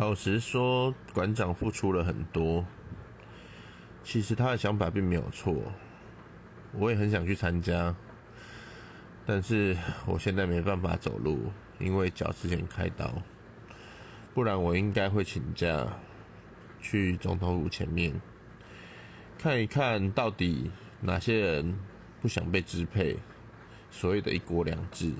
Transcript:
老实说馆长付出了很多其实他的想法并没有错我也很想去参加但是我现在没办法走路因为脚之前开刀不然我应该会请假去总统府前面看一看到底哪些人不想被支配所谓的一国两制。